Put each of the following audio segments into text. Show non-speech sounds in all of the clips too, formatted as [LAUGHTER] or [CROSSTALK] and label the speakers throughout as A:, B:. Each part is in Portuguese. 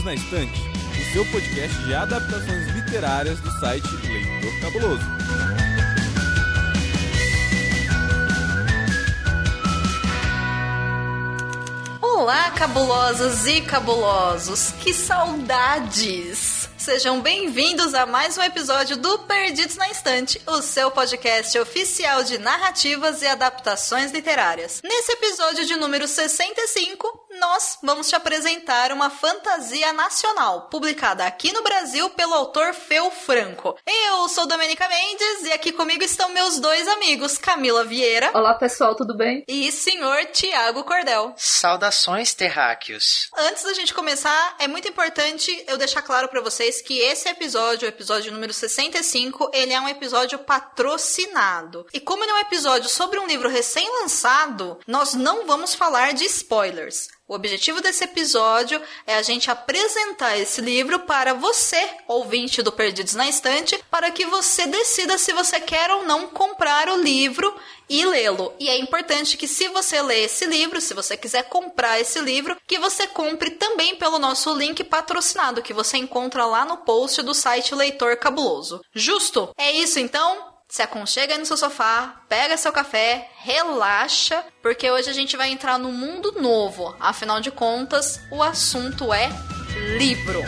A: Perdidos na Estante, o seu podcast de adaptações literárias do site Leitor Cabuloso.
B: Olá, cabulosas e cabulosos! Que saudades! Sejam bem-vindos a mais um episódio do Perdidos na Estante, o seu podcast oficial de narrativas e adaptações literárias. Nesse episódio de número 65, nós vamos te apresentar uma fantasia nacional, publicada aqui no Brasil pelo autor Feu Franco. Eu sou Domenica Mendes e aqui comigo estão meus dois amigos, Camila Vieira.
C: Olá, pessoal, tudo bem?
B: E senhor Tiago Cordel.
D: Saudações, terráqueos.
B: Antes da gente começar, é muito importante eu deixar claro para vocês vocês que esse episódio, o episódio número 65, ele é um episódio patrocinado. E como ele é um episódio sobre um livro recém-lançado, nós não vamos falar de spoilers. O objetivo desse episódio é a gente apresentar esse livro para você, ouvinte do Perdidos na Estante, para que você decida se você quer ou não comprar o livro e lê-lo. E é importante que se você ler esse livro, se você quiser comprar esse livro, que você compre também pelo nosso link patrocinado que você encontra lá no post do site Leitor Cabuloso. Justo? É isso então? Se aconchega aí no seu sofá, pega seu café, relaxa, porque hoje a gente vai entrar num mundo novo. Afinal de contas, o assunto é livro.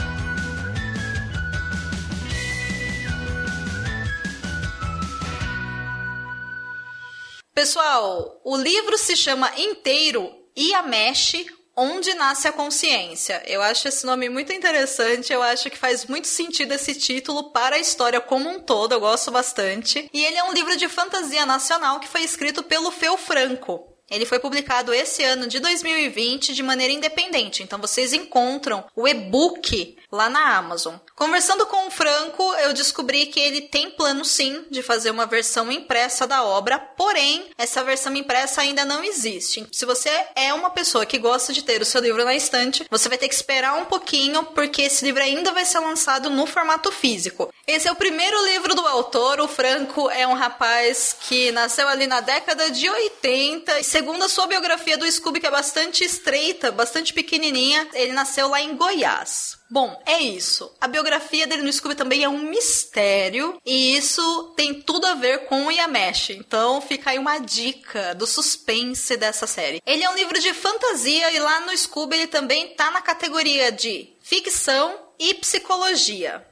B: Pessoal, o livro se chama Inteiro e a Mexe Onde Nasce a Consciência. Eu acho esse nome muito interessante, eu acho que faz muito sentido esse título para a história como um todo, eu gosto bastante. E ele é um livro de fantasia nacional que foi escrito pelo Feu Franco. Ele foi publicado esse ano de 2020 de maneira independente, então vocês encontram o e-book lá na Amazon. Conversando com o Franco, eu descobri que ele tem plano sim de fazer uma versão impressa da obra, porém, essa versão impressa ainda não existe. Se você é uma pessoa que gosta de ter o seu livro na estante, você vai ter que esperar um pouquinho, porque esse livro ainda vai ser lançado no formato físico. Esse é o primeiro livro do autor. O Franco é um rapaz que nasceu ali na década de 80. E segundo a sua biografia do Scooby, que é bastante estreita, bastante pequenininha, ele nasceu lá em Goiás. Bom, é isso. A biografia dele no Scooby também é um mistério e isso tem tudo a ver com o Yamesh. Então fica aí uma dica do suspense dessa série. Ele é um livro de fantasia e lá no Scooby ele também tá na categoria de ficção e psicologia.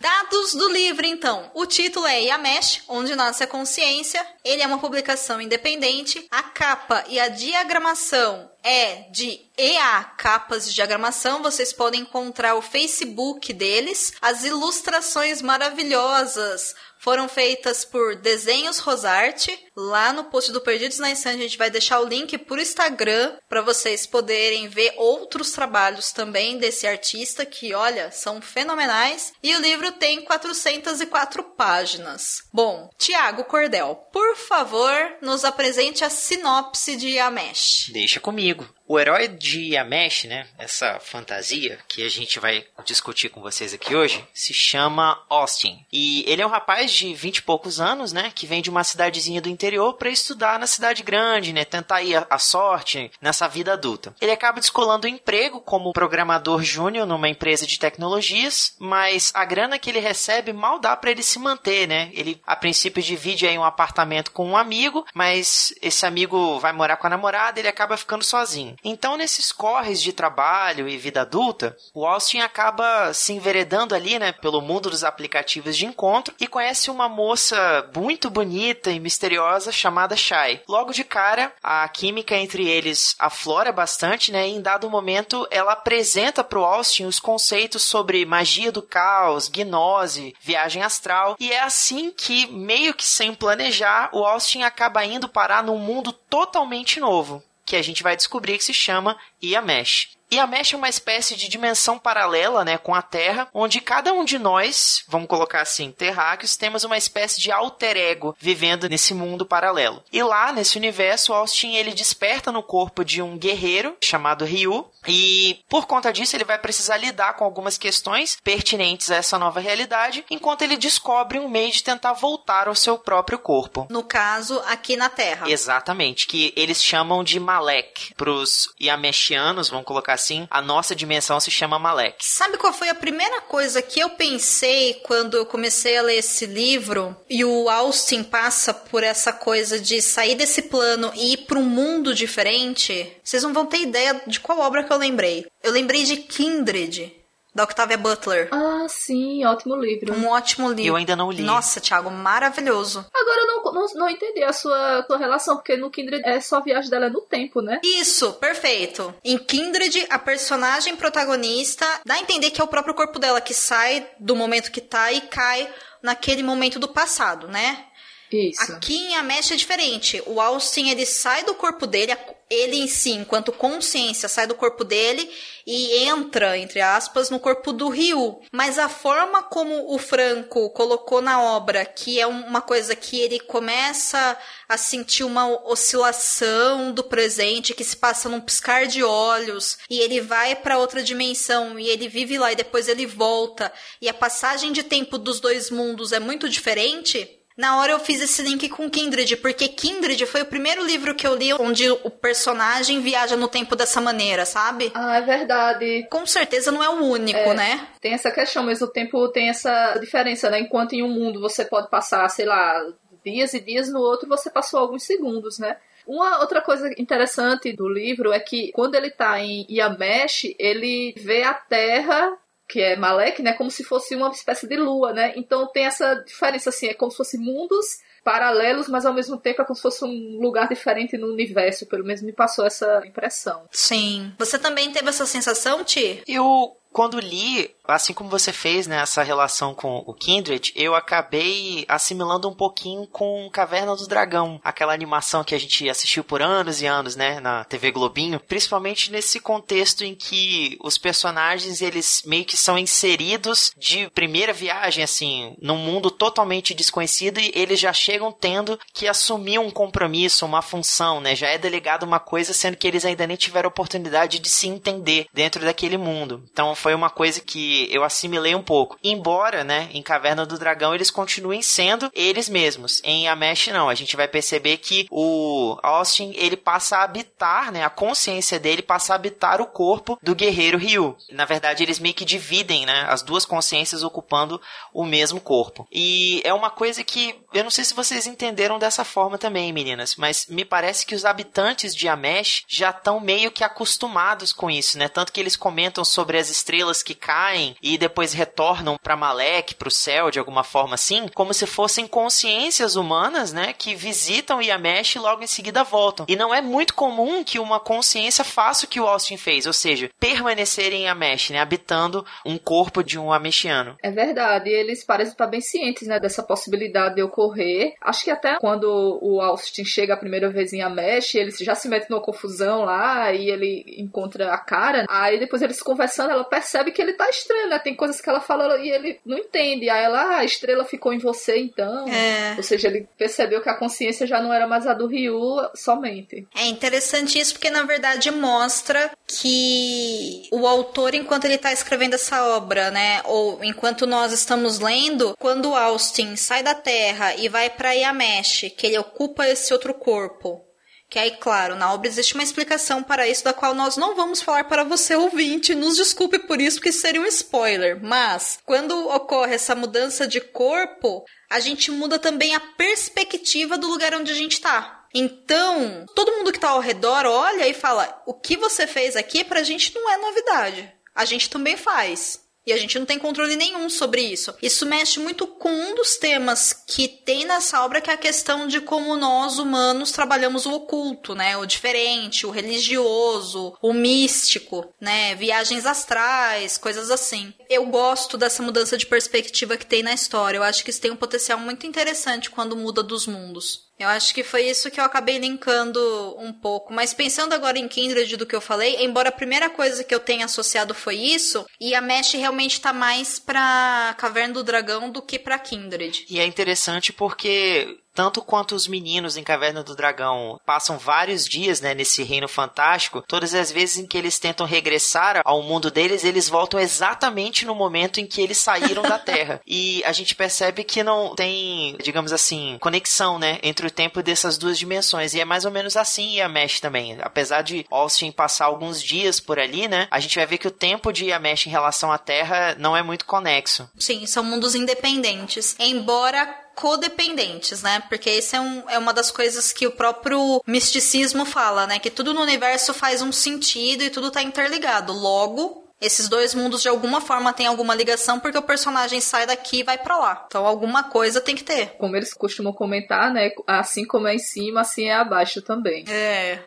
B: Dados do livro, então. O título é Yamesh, Onde Nasce a Consciência. Ele é uma publicação independente. A capa e a diagramação é de EA Capas de Diagramação. Vocês podem encontrar o Facebook deles. As ilustrações maravilhosas foram feitas por Desenhos Rosarte. Lá no post do Perdidos na Estante a gente vai deixar o link para o Instagram para vocês poderem ver outros trabalhos também desse artista que, olha, são fenomenais. E o livro tem 404 páginas. Bom, Tiago Cordel, por favor, nos apresente a sinopse de Amesh.
D: Deixa comigo. O herói de Yamesh, né, essa fantasia que a gente vai discutir com vocês aqui hoje, se chama Austin. E ele é um rapaz de 20 e poucos anos, né, que vem de uma cidadezinha do interior para estudar na cidade grande, né, tentar ir a, a sorte nessa vida adulta. Ele acaba descolando um emprego como programador júnior numa empresa de tecnologias, mas a grana que ele recebe mal dá para ele se manter, né? Ele a princípio divide aí um apartamento com um amigo, mas esse amigo vai morar com a namorada, ele acaba ficando sozinho. Então, nesses corres de trabalho e vida adulta, o Austin acaba se enveredando ali, né, pelo mundo dos aplicativos de encontro e conhece uma moça muito bonita e misteriosa chamada Shai. Logo de cara, a química entre eles aflora bastante, né, e em dado momento ela apresenta para o Austin os conceitos sobre magia do caos, gnose, viagem astral, e é assim que, meio que sem planejar, o Austin acaba indo parar num mundo totalmente novo que a gente vai descobrir que se chama Iamesh. E a Mesh é uma espécie de dimensão paralela, né, com a Terra, onde cada um de nós, vamos colocar assim, terráqueos, temos uma espécie de alter ego vivendo nesse mundo paralelo. E lá, nesse universo, Austin ele desperta no corpo de um guerreiro chamado Ryu, e por conta disso ele vai precisar lidar com algumas questões pertinentes a essa nova realidade, enquanto ele descobre um meio de tentar voltar ao seu próprio corpo.
B: No caso, aqui na Terra.
D: Exatamente, que eles chamam de Malek. Para os Yameshianos, vamos colocar assim, a nossa dimensão se chama Malek.
B: Sabe qual foi a primeira coisa que eu pensei quando eu comecei a ler esse livro e o Austin passa por essa coisa de sair desse plano e ir para um mundo diferente? Vocês não vão ter ideia de qual obra que eu lembrei. Eu lembrei de Kindred da Octavia Butler.
C: Ah, sim, ótimo livro.
B: Um ótimo livro.
D: Eu ainda não li.
B: Nossa, Thiago, maravilhoso.
C: Agora eu não, não, não entendi a sua, sua relação, porque no Kindred é só a viagem dela no tempo, né?
B: Isso, perfeito. Em Kindred, a personagem protagonista dá a entender que é o próprio corpo dela que sai do momento que tá e cai naquele momento do passado, né?
C: Isso.
B: Aqui em Amesh é diferente. O Austin, ele sai do corpo dele, ele em si, enquanto consciência, sai do corpo dele e entra, entre aspas, no corpo do Ryu. Mas a forma como o Franco colocou na obra, que é uma coisa que ele começa a sentir uma oscilação do presente que se passa num piscar de olhos e ele vai para outra dimensão e ele vive lá e depois ele volta e a passagem de tempo dos dois mundos é muito diferente. Na hora eu fiz esse link com Kindred, porque Kindred foi o primeiro livro que eu li onde o personagem viaja no tempo dessa maneira, sabe?
C: Ah, é verdade.
B: Com certeza não é o único,
C: É.
B: né?
C: Tem essa questão, mas o tempo tem essa diferença, né? Enquanto em um mundo você pode passar, sei lá, dias e dias, no outro você passou alguns segundos, né? Uma outra coisa interessante do livro é que quando ele tá em Yamesh, ele vê a Terra, que é Malek, né, como se fosse uma espécie de lua, né? Então tem essa diferença assim, é como se fossem mundos paralelos, mas ao mesmo tempo é como se fosse um lugar diferente no universo, pelo menos me passou essa impressão.
B: Sim. Você também teve essa sensação, Ti?
D: Eu, quando li, assim como você fez, né, essa relação com o Kindred, eu acabei assimilando um pouquinho com Caverna do Dragão, aquela animação que a gente assistiu por anos e anos, né, na TV Globinho, principalmente nesse contexto em que os personagens, eles meio que são inseridos de primeira viagem, assim, num mundo totalmente desconhecido e eles já chegam tendo que assumir um compromisso, uma função, né, já é delegado uma coisa, sendo que eles ainda nem tiveram oportunidade de se entender dentro daquele mundo. Então foi uma coisa que eu assimilei um pouco. Embora, né, em Caverna do Dragão eles continuem sendo eles mesmos. Em Amesh não, a gente vai perceber que o Austin, ele passa a habitar, né, a consciência dele passa a habitar o corpo do guerreiro Ryu. Na verdade, eles meio que dividem, né, as duas consciências ocupando o mesmo corpo. E é uma coisa que eu não sei se vocês entenderam dessa forma também, meninas, mas me parece que os habitantes de Amesh já estão meio que acostumados com isso, né? Tanto que eles comentam sobre as estrelas que caem e depois retornam para Malek, para o céu, de alguma forma assim, como se fossem consciências humanas, né, que visitam Yamesh e logo em seguida voltam. E não é muito comum que uma consciência faça o que o Austin fez, ou seja, permanecer em Yamesh, né, habitando um corpo de um ameshiano.
C: É verdade, eles parecem estar bem cientes, né, dessa possibilidade de ocorrer. Acho que até quando o Austin chega a primeira vez em Amesh, ele já se mete numa confusão lá e ele encontra a cara. Aí depois eles conversando, ela percebe que ele tá estranho, né? Tem coisas que ela fala e ele não entende. Aí ela, ah, a estrela ficou em você então.
B: É.
C: Ou seja, ele percebeu que a consciência já não era mais a do Ryu somente.
B: É interessante isso porque na verdade mostra que o autor, enquanto ele tá escrevendo essa obra, né, ou enquanto nós estamos lendo, quando Austin sai da Terra e vai para Yamesh, que ele ocupa esse outro corpo. Que aí, claro, na obra existe uma explicação para isso, da qual nós não vamos falar para você, ouvinte. Nos desculpe por isso, porque seria um spoiler. Mas, quando ocorre essa mudança de corpo, a gente muda também a perspectiva do lugar onde a gente tá. Então, todo mundo que tá ao redor olha e fala: o que você fez aqui pra gente não é novidade. A gente também faz. E a gente não tem controle nenhum sobre isso. Isso mexe muito com um dos temas que tem nessa obra, que é a questão de como nós, humanos, trabalhamos o oculto, né? O diferente, o religioso, o místico, né? Viagens astrais, coisas assim. Eu gosto dessa mudança de perspectiva que tem na história. Eu acho que isso tem um potencial muito interessante quando muda dos mundos. Eu acho que foi isso que eu acabei linkando um pouco. Mas pensando agora em Kindred do que eu falei, embora a primeira coisa que eu tenha associado foi isso, e a Mesh realmente tá mais pra Caverna do Dragão do que pra Kindred.
D: E é interessante porque tanto quanto os meninos em Caverna do Dragão passam vários dias, né, nesse reino fantástico, todas as vezes em que eles tentam regressar ao mundo deles, eles voltam exatamente no momento em que eles saíram da [LAUGHS] Terra. E a gente percebe que não tem, digamos assim, conexão, né, entre o tempo dessas duas dimensões. E é mais ou menos assim e a Mesh também. Apesar de Austin passar alguns dias por ali, né, a gente vai ver que o tempo de Yamesh em relação à Terra não é muito conexo.
B: Sim, são mundos independentes. Embora codependentes, né? Porque isso é, um, é uma das coisas que o próprio misticismo fala, né? Que tudo no universo faz um sentido e tudo tá interligado. Logo, esses dois mundos de alguma forma têm alguma ligação porque o personagem sai daqui e vai para lá. Então alguma coisa tem que ter.
C: Como eles costumam comentar, né? Assim como é em cima, assim é abaixo também.
B: É.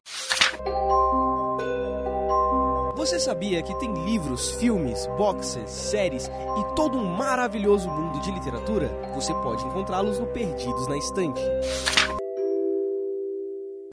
A: Você sabia que tem livros, filmes, boxes, séries e todo um maravilhoso mundo de literatura? Você pode encontrá-los no Perdidos na Estante.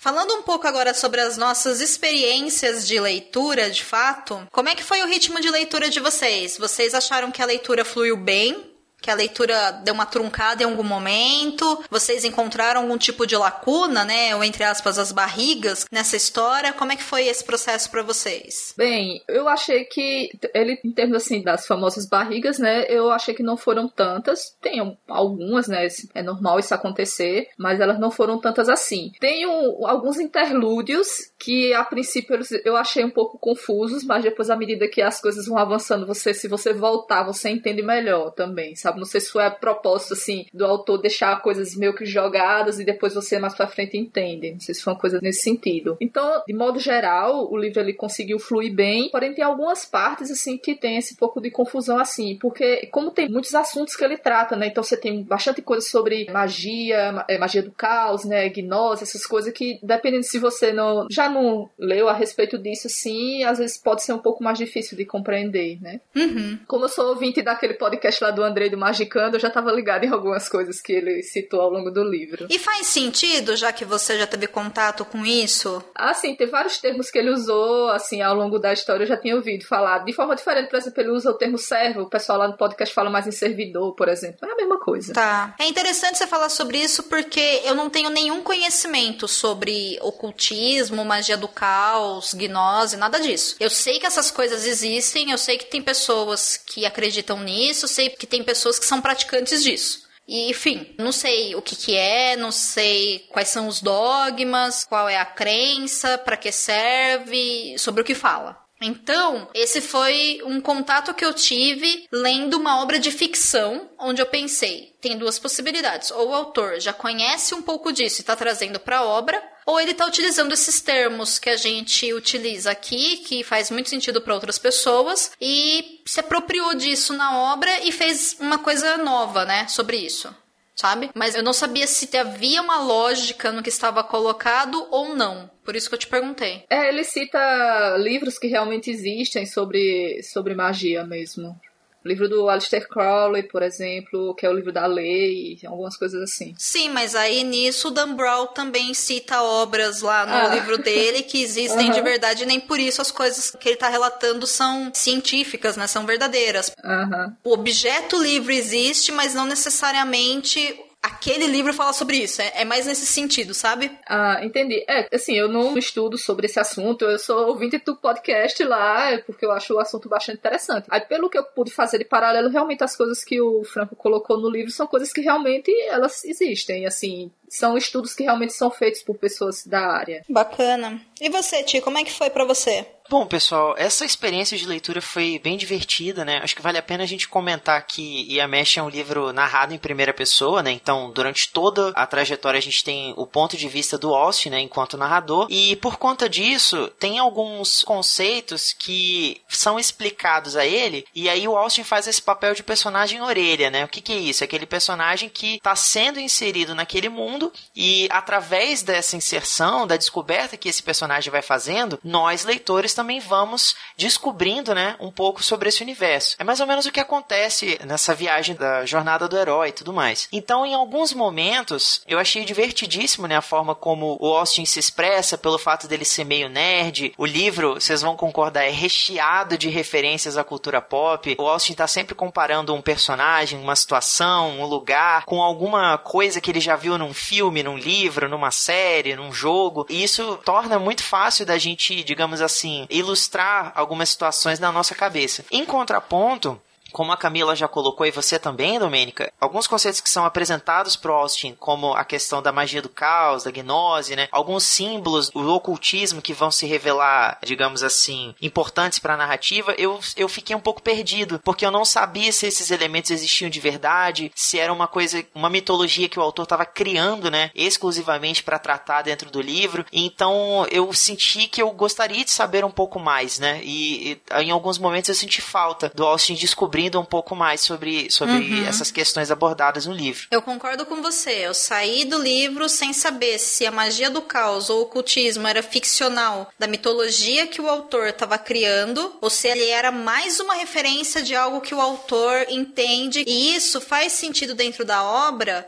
B: Falando um pouco agora sobre as nossas experiências de leitura, de fato, como é que foi o ritmo de leitura de vocês? Vocês acharam que a leitura fluiu bem? Que a leitura deu uma truncada em algum momento? Vocês encontraram algum tipo de lacuna, né, ou entre aspas as barrigas nessa história? Como é que foi esse processo para vocês?
C: Bem, eu achei que ele em termos assim das famosas barrigas, né, eu achei que não foram tantas. Tem algumas, né, é normal isso acontecer, mas elas não foram tantas assim. Tem um, alguns interlúdios que a princípio eu achei um pouco confusos, mas depois à medida que as coisas vão avançando, você se você voltar, você entende melhor também, sabe? Sabe? Não sei se foi a propósito, assim, do autor deixar coisas meio que jogadas e depois você mais pra frente entende. Não sei se foi uma coisa nesse sentido. Então, de modo geral, o livro ele conseguiu fluir bem, porém tem algumas partes, assim, que tem esse pouco de confusão, assim, porque como tem muitos assuntos que ele trata, né? Então você tem bastante coisa sobre magia, é, magia do caos, né? Gnose, essas coisas que, dependendo se você não já não leu a respeito disso, assim, às vezes pode ser um pouco mais difícil de compreender, né?
B: Uhum.
C: Como eu sou ouvinte daquele podcast lá do André do Magicando, eu já estava ligada em algumas coisas que ele citou ao longo do livro.
B: E faz sentido, já que você já teve contato com isso?
C: Ah, sim, tem vários termos que ele usou, assim, ao longo da história eu já tinha ouvido falar. De forma diferente, por exemplo, ele usa o termo servo, o pessoal lá no podcast fala mais em servidor, por exemplo. É a mesma coisa.
B: Tá. É interessante você falar sobre isso porque eu não tenho nenhum conhecimento sobre ocultismo, magia do caos, gnose, nada disso. Eu sei que essas coisas existem, eu sei que tem pessoas que acreditam nisso, sei que tem pessoas pessoas que são praticantes disso. E, enfim, não sei o que, que é, não sei quais são os dogmas, qual é a crença, para que serve, sobre o que fala. Então, esse foi um contato que eu tive lendo uma obra de ficção, onde eu pensei, tem duas possibilidades. Ou o autor já conhece um pouco disso e está trazendo para a obra, ou ele está utilizando esses termos que a gente utiliza aqui, que faz muito sentido para outras pessoas, e se apropriou disso na obra e fez uma coisa nova, né, sobre isso. Sabe? Mas eu não sabia se havia uma lógica no que estava colocado ou não. Por isso que eu te perguntei.
C: É, ele cita livros que realmente existem sobre, sobre magia mesmo. Livro do Aleister Crowley, por exemplo, que é o livro da lei, algumas coisas assim.
B: Sim, mas aí nisso o Dan Brown também cita obras lá no ah. livro dele que existem uhum. de [LAUGHS] verdade, e nem por isso as coisas que ele está relatando são científicas, né? São verdadeiras.
C: Uhum.
B: O objeto livro existe, mas não necessariamente aquele livro fala sobre isso. É, é, mais nesse sentido, sabe?
C: Ah, entendi. É, assim, eu não estudo sobre esse assunto, eu sou ouvinte do podcast lá, porque eu acho o assunto bastante interessante. Aí, pelo que eu pude fazer de paralelo, realmente as coisas que o Franco colocou no livro são coisas que realmente elas existem, assim, são estudos que realmente são feitos por pessoas da área.
B: Bacana. E você, Ti, como é que foi para você?
D: Bom, pessoal, essa experiência de leitura foi bem divertida, né? Acho que vale a pena a gente comentar que Yamesh é um livro narrado em primeira pessoa, né? Então, durante toda a trajetória a gente tem o ponto de vista do Austin, né, enquanto narrador, e por conta disso, tem alguns conceitos que são explicados a ele, e aí o Austin faz esse papel de personagem orelha, né? O que que é isso? É aquele personagem que está sendo inserido naquele mundo e através dessa inserção, da descoberta que esse personagem vai fazendo, nós leitores também vamos descobrindo, né, um pouco sobre esse universo. É mais ou menos o que acontece nessa viagem da jornada do herói e tudo mais. Então, em alguns momentos, eu achei divertidíssimo, né, a forma como o Austin se expressa, pelo fato dele ser meio nerd. O livro, vocês vão concordar, é recheado de referências à cultura pop. O Austin tá sempre comparando um personagem, uma situação, um lugar, com alguma coisa que ele já viu num filme, num livro, numa série, num jogo. E isso torna muito fácil da gente, digamos assim, ilustrar algumas situações na nossa cabeça. Em contraponto, como a Camila já colocou e você também, Domênica, alguns conceitos que são apresentados pro Austin, como a questão da magia do caos, da gnose, né? Alguns símbolos do ocultismo que vão se revelar, digamos assim, importantes para a narrativa, eu, eu fiquei um pouco perdido, porque eu não sabia se esses elementos existiam de verdade, se era uma coisa, uma mitologia que o autor estava criando, né, exclusivamente para tratar dentro do livro. Então, eu senti que eu gostaria de saber um pouco mais, né? E, e em alguns momentos eu senti falta do Austin descobrir um pouco mais sobre, sobre uhum. essas questões abordadas no livro.
B: Eu concordo com você. Eu saí do livro sem saber se a magia do caos ou o ocultismo era ficcional da mitologia que o autor estava criando ou se ele era mais uma referência de algo que o autor entende. E isso faz sentido dentro da obra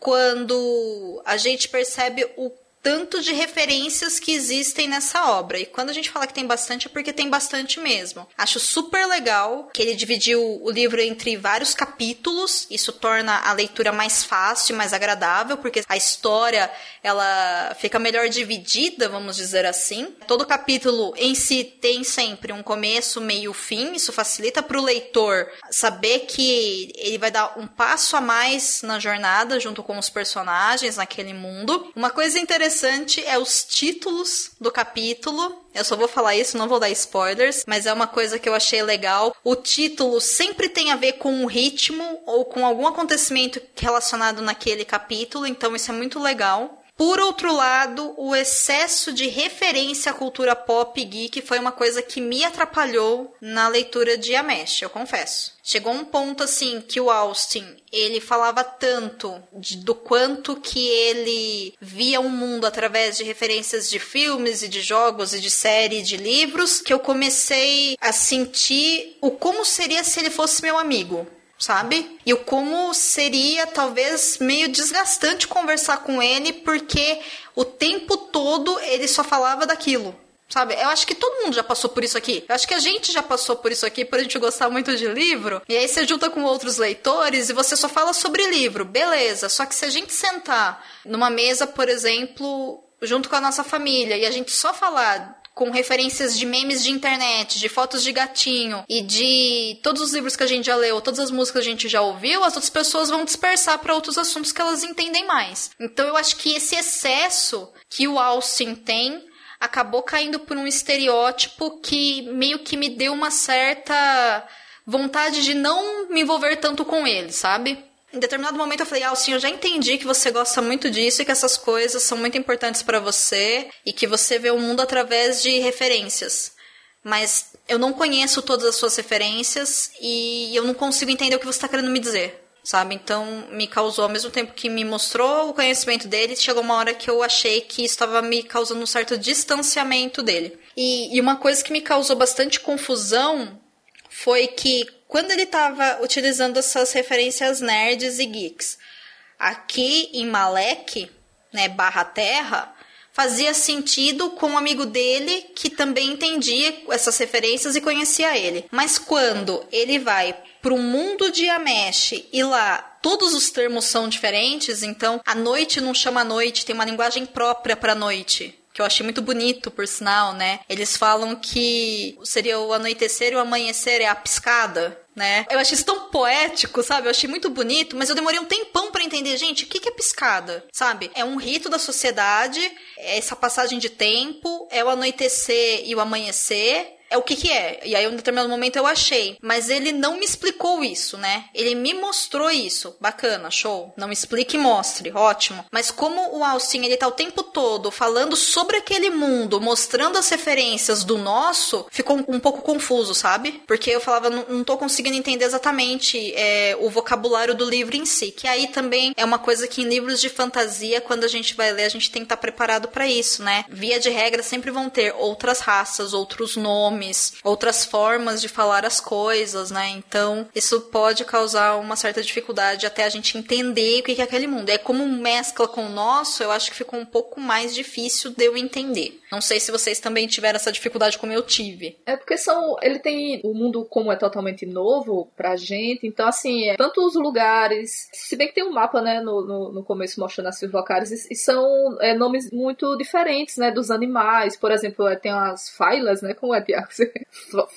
B: quando a gente percebe o tanto de referências que existem nessa obra. E quando a gente fala que tem bastante, é porque tem bastante mesmo. Acho super legal que ele dividiu o livro entre vários capítulos. Isso torna a leitura mais fácil, mais agradável, porque a história ela fica melhor dividida, vamos dizer assim. Todo capítulo em si tem sempre um começo, meio, fim. Isso facilita para o leitor saber que ele vai dar um passo a mais na jornada junto com os personagens naquele mundo. Uma coisa interessante interessante é os títulos do capítulo. Eu só vou falar isso, não vou dar spoilers, mas é uma coisa que eu achei legal. O título sempre tem a ver com o ritmo ou com algum acontecimento relacionado naquele capítulo, então isso é muito legal. Por outro lado, o excesso de referência à cultura pop geek foi uma coisa que me atrapalhou na leitura de Amesh, eu confesso. Chegou um ponto assim que o Austin, ele falava tanto de, do quanto que ele via o um mundo através de referências de filmes e de jogos e de série e de livros, que eu comecei a sentir o como seria se ele fosse meu amigo sabe? E o como seria talvez meio desgastante conversar com ele, porque o tempo todo ele só falava daquilo. Sabe? Eu acho que todo mundo já passou por isso aqui. Eu acho que a gente já passou por isso aqui por a gente gostar muito de livro. E aí você junta com outros leitores e você só fala sobre livro. Beleza. Só que se a gente sentar numa mesa, por exemplo, junto com a nossa família e a gente só falar com referências de memes de internet, de fotos de gatinho e de todos os livros que a gente já leu, todas as músicas que a gente já ouviu, as outras pessoas vão dispersar para outros assuntos que elas entendem mais. Então eu acho que esse excesso que o Austin tem acabou caindo por um estereótipo que meio que me deu uma certa vontade de não me envolver tanto com ele, sabe? Em determinado momento eu falei, ah, sim, eu já entendi que você gosta muito disso e que essas coisas são muito importantes para você e que você vê o mundo através de referências. Mas eu não conheço todas as suas referências e eu não consigo entender o que você está querendo me dizer, sabe? Então me causou, ao mesmo tempo que me mostrou o conhecimento dele, chegou uma hora que eu achei que estava me causando um certo distanciamento dele. E, e uma coisa que me causou bastante confusão foi que quando ele estava utilizando essas referências nerds e geeks, aqui em Malek, né, barra terra, fazia sentido com um amigo dele que também entendia essas referências e conhecia ele. Mas quando ele vai para o mundo de Amesh e lá todos os termos são diferentes, então a noite não chama noite, tem uma linguagem própria para noite que eu achei muito bonito, por sinal, né? Eles falam que seria o anoitecer e o amanhecer é a piscada, né? Eu achei isso tão poético, sabe? Eu achei muito bonito, mas eu demorei um tempão para entender, gente, o que é piscada, sabe? É um rito da sociedade, é essa passagem de tempo, é o anoitecer e o amanhecer, é o que que é. E aí, em um determinado momento eu achei. Mas ele não me explicou isso, né? Ele me mostrou isso. Bacana, show. Não explique e mostre, ótimo. Mas como o Austin, ele tá o tempo todo falando sobre aquele mundo, mostrando as referências do nosso, ficou um, um pouco confuso, sabe? Porque eu falava, não, não tô conseguindo entender exatamente é, o vocabulário do livro em si. Que aí também é uma coisa que em livros de fantasia, quando a gente vai ler, a gente tem que estar tá preparado para isso, né? Via de regra, sempre vão ter outras raças, outros nomes, outras formas de falar as coisas, né? Então, isso pode causar uma certa dificuldade até a gente entender o que é aquele mundo. É como mescla com o nosso, eu acho que ficou um pouco mais difícil de eu entender. Não sei se vocês também tiveram essa dificuldade como eu tive.
C: É porque são. Ele tem. O mundo, como é totalmente novo pra gente, então, assim, é, tanto os lugares. Se bem que tem um mapa, né, no, no, no começo mostrando as locais, e, e são é, nomes muito diferentes, né, dos animais. Por exemplo, é, tem as failas, né, como é, Tiago?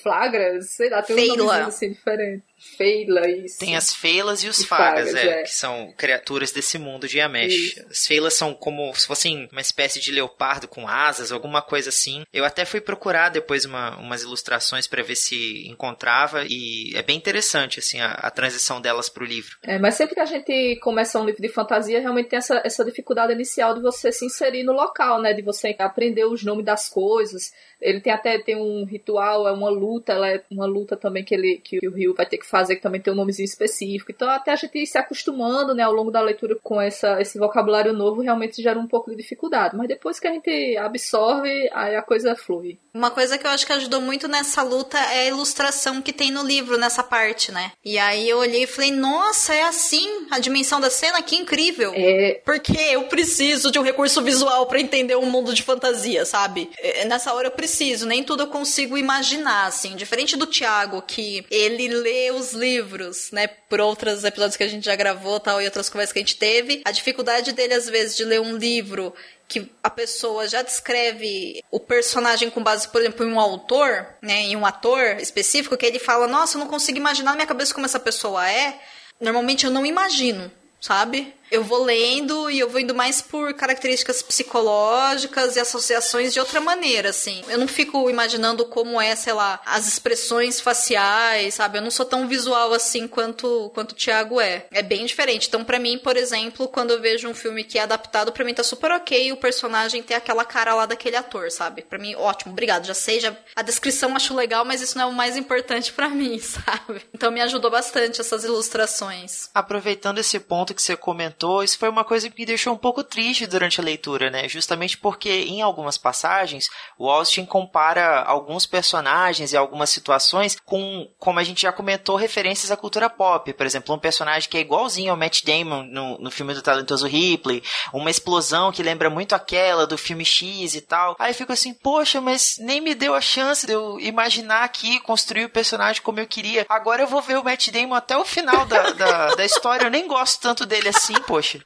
C: Flagras, sei lá, tem um nome assim diferente. Feila, isso.
D: Tem as feilas e os e fagas, fagas é, é, que são criaturas desse mundo de Yamesh. Isso. As feilas são como se fossem uma espécie de leopardo com asas, alguma coisa assim. Eu até fui procurar depois uma, umas ilustrações para ver se encontrava e é bem interessante assim a, a transição delas pro livro.
C: É, mas sempre que a gente começa um livro de fantasia, realmente tem essa, essa dificuldade inicial de você se inserir no local, né, de você aprender os nomes das coisas. Ele tem até tem um ritual, é uma luta, ela é uma luta também que ele que o Rio vai ter que fazer, que também tem um nomezinho específico. Então, até a gente ir se acostumando, né, ao longo da leitura com essa, esse vocabulário novo, realmente gera um pouco de dificuldade. Mas depois que a gente absorve, aí a coisa flui.
B: Uma coisa que eu acho que ajudou muito nessa luta é a ilustração que tem no livro, nessa parte, né? E aí eu olhei e falei, nossa, é assim a dimensão da cena? Que incrível!
C: É...
B: Porque eu preciso de um recurso visual para entender um mundo de fantasia, sabe? É, nessa hora eu preciso, nem tudo eu consigo imaginar, assim. Diferente do Tiago, que ele lê os os livros, né, por outros episódios que a gente já gravou tal e outras conversas que a gente teve, a dificuldade dele às vezes de ler um livro que a pessoa já descreve o personagem com base, por exemplo, em um autor, né, em um ator específico, que ele fala, nossa, eu não consigo imaginar na minha cabeça como essa pessoa é. Normalmente eu não imagino, sabe? Eu vou lendo e eu vou indo mais por características psicológicas e associações de outra maneira, assim. Eu não fico imaginando como é, sei lá, as expressões faciais, sabe? Eu não sou tão visual assim quanto, quanto o Thiago é. É bem diferente. Então, para mim, por exemplo, quando eu vejo um filme que é adaptado, para mim tá super ok o personagem ter aquela cara lá daquele ator, sabe? Para mim, ótimo, obrigado. Já sei, já a descrição acho legal, mas isso não é o mais importante para [LAUGHS] mim, sabe? Então me ajudou bastante essas ilustrações.
D: Aproveitando esse ponto que você comentou comentou, isso foi uma coisa que me deixou um pouco triste durante a leitura, né? Justamente porque em algumas passagens o Austin compara alguns personagens e algumas situações com, como a gente já comentou, referências à cultura pop. Por exemplo, um personagem que é igualzinho ao Matt Damon no, no filme do talentoso Ripley, uma explosão que lembra muito aquela do filme X e tal. Aí eu fico assim, poxa, mas nem me deu a chance de eu imaginar aqui, construir o personagem como eu queria. Agora eu vou ver o Matt Damon até o final da, da, da história. Eu nem gosto tanto dele assim, poxa.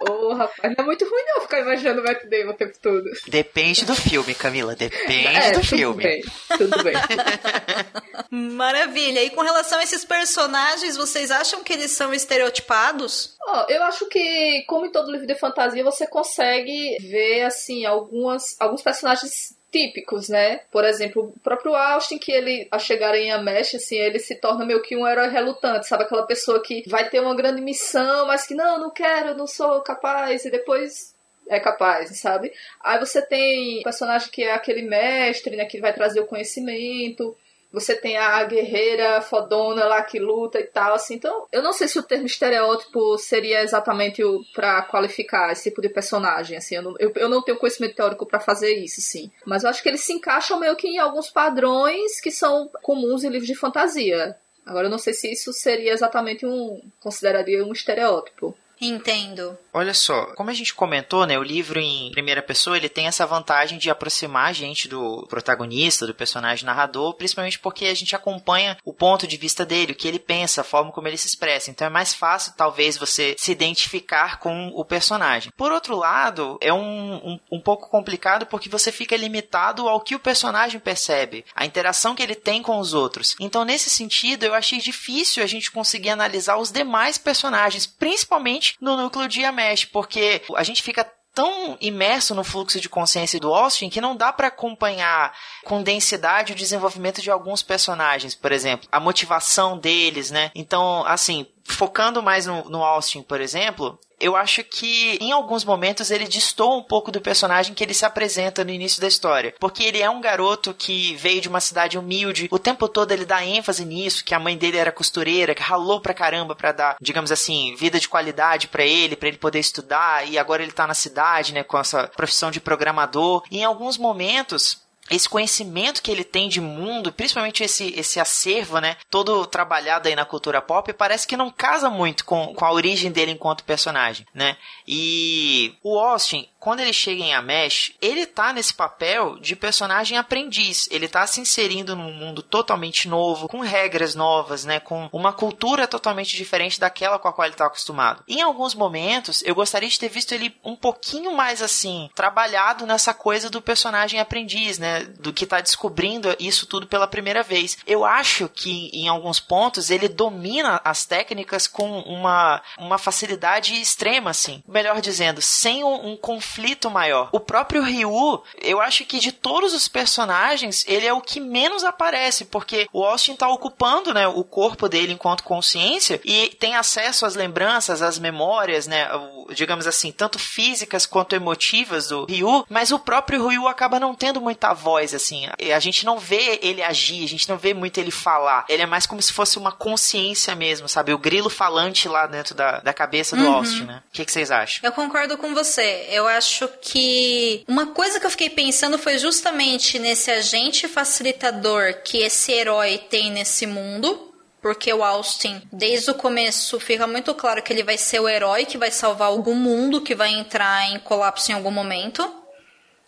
C: Ô, oh, rapaz, não é muito ruim não ficar imaginando o Matt Damon o tempo todo.
D: Depende do filme, Camila, depende é, do
C: tudo
D: filme.
C: Bem, tudo bem. [LAUGHS]
B: Maravilha. E com relação a esses personagens, vocês acham que eles são estereotipados?
C: Oh, eu acho que, como em todo livro de fantasia, você consegue ver, assim, algumas, alguns personagens típicos, né? Por exemplo, o próprio Austin, que ele, a chegar em Amesh, assim, ele se torna meio que um herói relutante, sabe? Aquela pessoa que vai ter uma grande missão, mas que não, não quero, não sou capaz, e depois é capaz, sabe? Aí você tem o personagem que é aquele mestre, né, que vai trazer o conhecimento. Você tem a guerreira fodona lá que luta e tal, assim. Então, eu não sei se o termo estereótipo seria exatamente o para qualificar esse tipo de personagem, assim. Eu não, eu, eu não tenho conhecimento teórico para fazer isso, sim. Mas eu acho que eles se encaixam meio que em alguns padrões que são comuns em livros de fantasia. Agora, eu não sei se isso seria exatamente um. consideraria um estereótipo.
B: Entendo.
D: Olha só, como a gente comentou, né, o livro em primeira pessoa, ele tem essa vantagem de aproximar a gente do protagonista, do personagem narrador, principalmente porque a gente acompanha o ponto de vista dele, o que ele pensa, a forma como ele se expressa. Então é mais fácil, talvez, você se identificar com o personagem. Por outro lado, é um, um, um pouco complicado porque você fica limitado ao que o personagem percebe, a interação que ele tem com os outros. Então, nesse sentido, eu achei difícil a gente conseguir analisar os demais personagens, principalmente no núcleo de Yamesh, porque a gente fica tão imerso no fluxo de consciência do Austin que não dá para acompanhar com densidade o desenvolvimento de alguns personagens, por exemplo, a motivação deles, né? Então, assim, focando mais no, no Austin, por exemplo, eu acho que em alguns momentos ele distou um pouco do personagem que ele se apresenta no início da história. Porque ele é um garoto que veio de uma cidade humilde, o tempo todo ele dá ênfase nisso, que a mãe dele era costureira, que ralou pra caramba pra dar, digamos assim, vida de qualidade para ele, para ele poder estudar, e agora ele tá na cidade, né, com essa profissão de programador. E em alguns momentos, esse conhecimento que ele tem de mundo, principalmente esse, esse acervo, né, todo trabalhado aí na cultura pop, parece que não casa muito com, com a origem dele enquanto personagem, né? E o Austin, quando ele chega em Amesh, ele tá nesse papel de personagem aprendiz. Ele tá se inserindo num mundo totalmente novo, com regras novas, né? Com uma cultura totalmente diferente daquela com a qual ele tá acostumado. Em alguns momentos, eu gostaria de ter visto ele um pouquinho mais assim, trabalhado nessa coisa do personagem aprendiz, né? Do que tá descobrindo isso tudo pela primeira vez. Eu acho que em alguns pontos ele domina as técnicas com uma, uma facilidade extrema, assim. Melhor dizendo, sem um, um conflito conflito maior. O próprio Ryu, eu acho que de todos os personagens, ele é o que menos aparece, porque o Austin tá ocupando, né, o corpo dele enquanto consciência e tem acesso às lembranças, às memórias, né, digamos assim, tanto físicas quanto emotivas do Ryu, mas o próprio Ryu acaba não tendo muita voz, assim. A gente não vê ele agir, a gente não vê muito ele falar. Ele é mais como se fosse uma consciência mesmo, sabe? O grilo falante lá dentro da, da cabeça do uhum. Austin, né? O que, que vocês acham?
B: Eu concordo com você. Eu acho acho que uma coisa que eu fiquei pensando foi justamente nesse agente facilitador que esse herói tem nesse mundo. Porque o Austin, desde o começo, fica muito claro que ele vai ser o herói que vai salvar algum mundo que vai entrar em colapso em algum momento.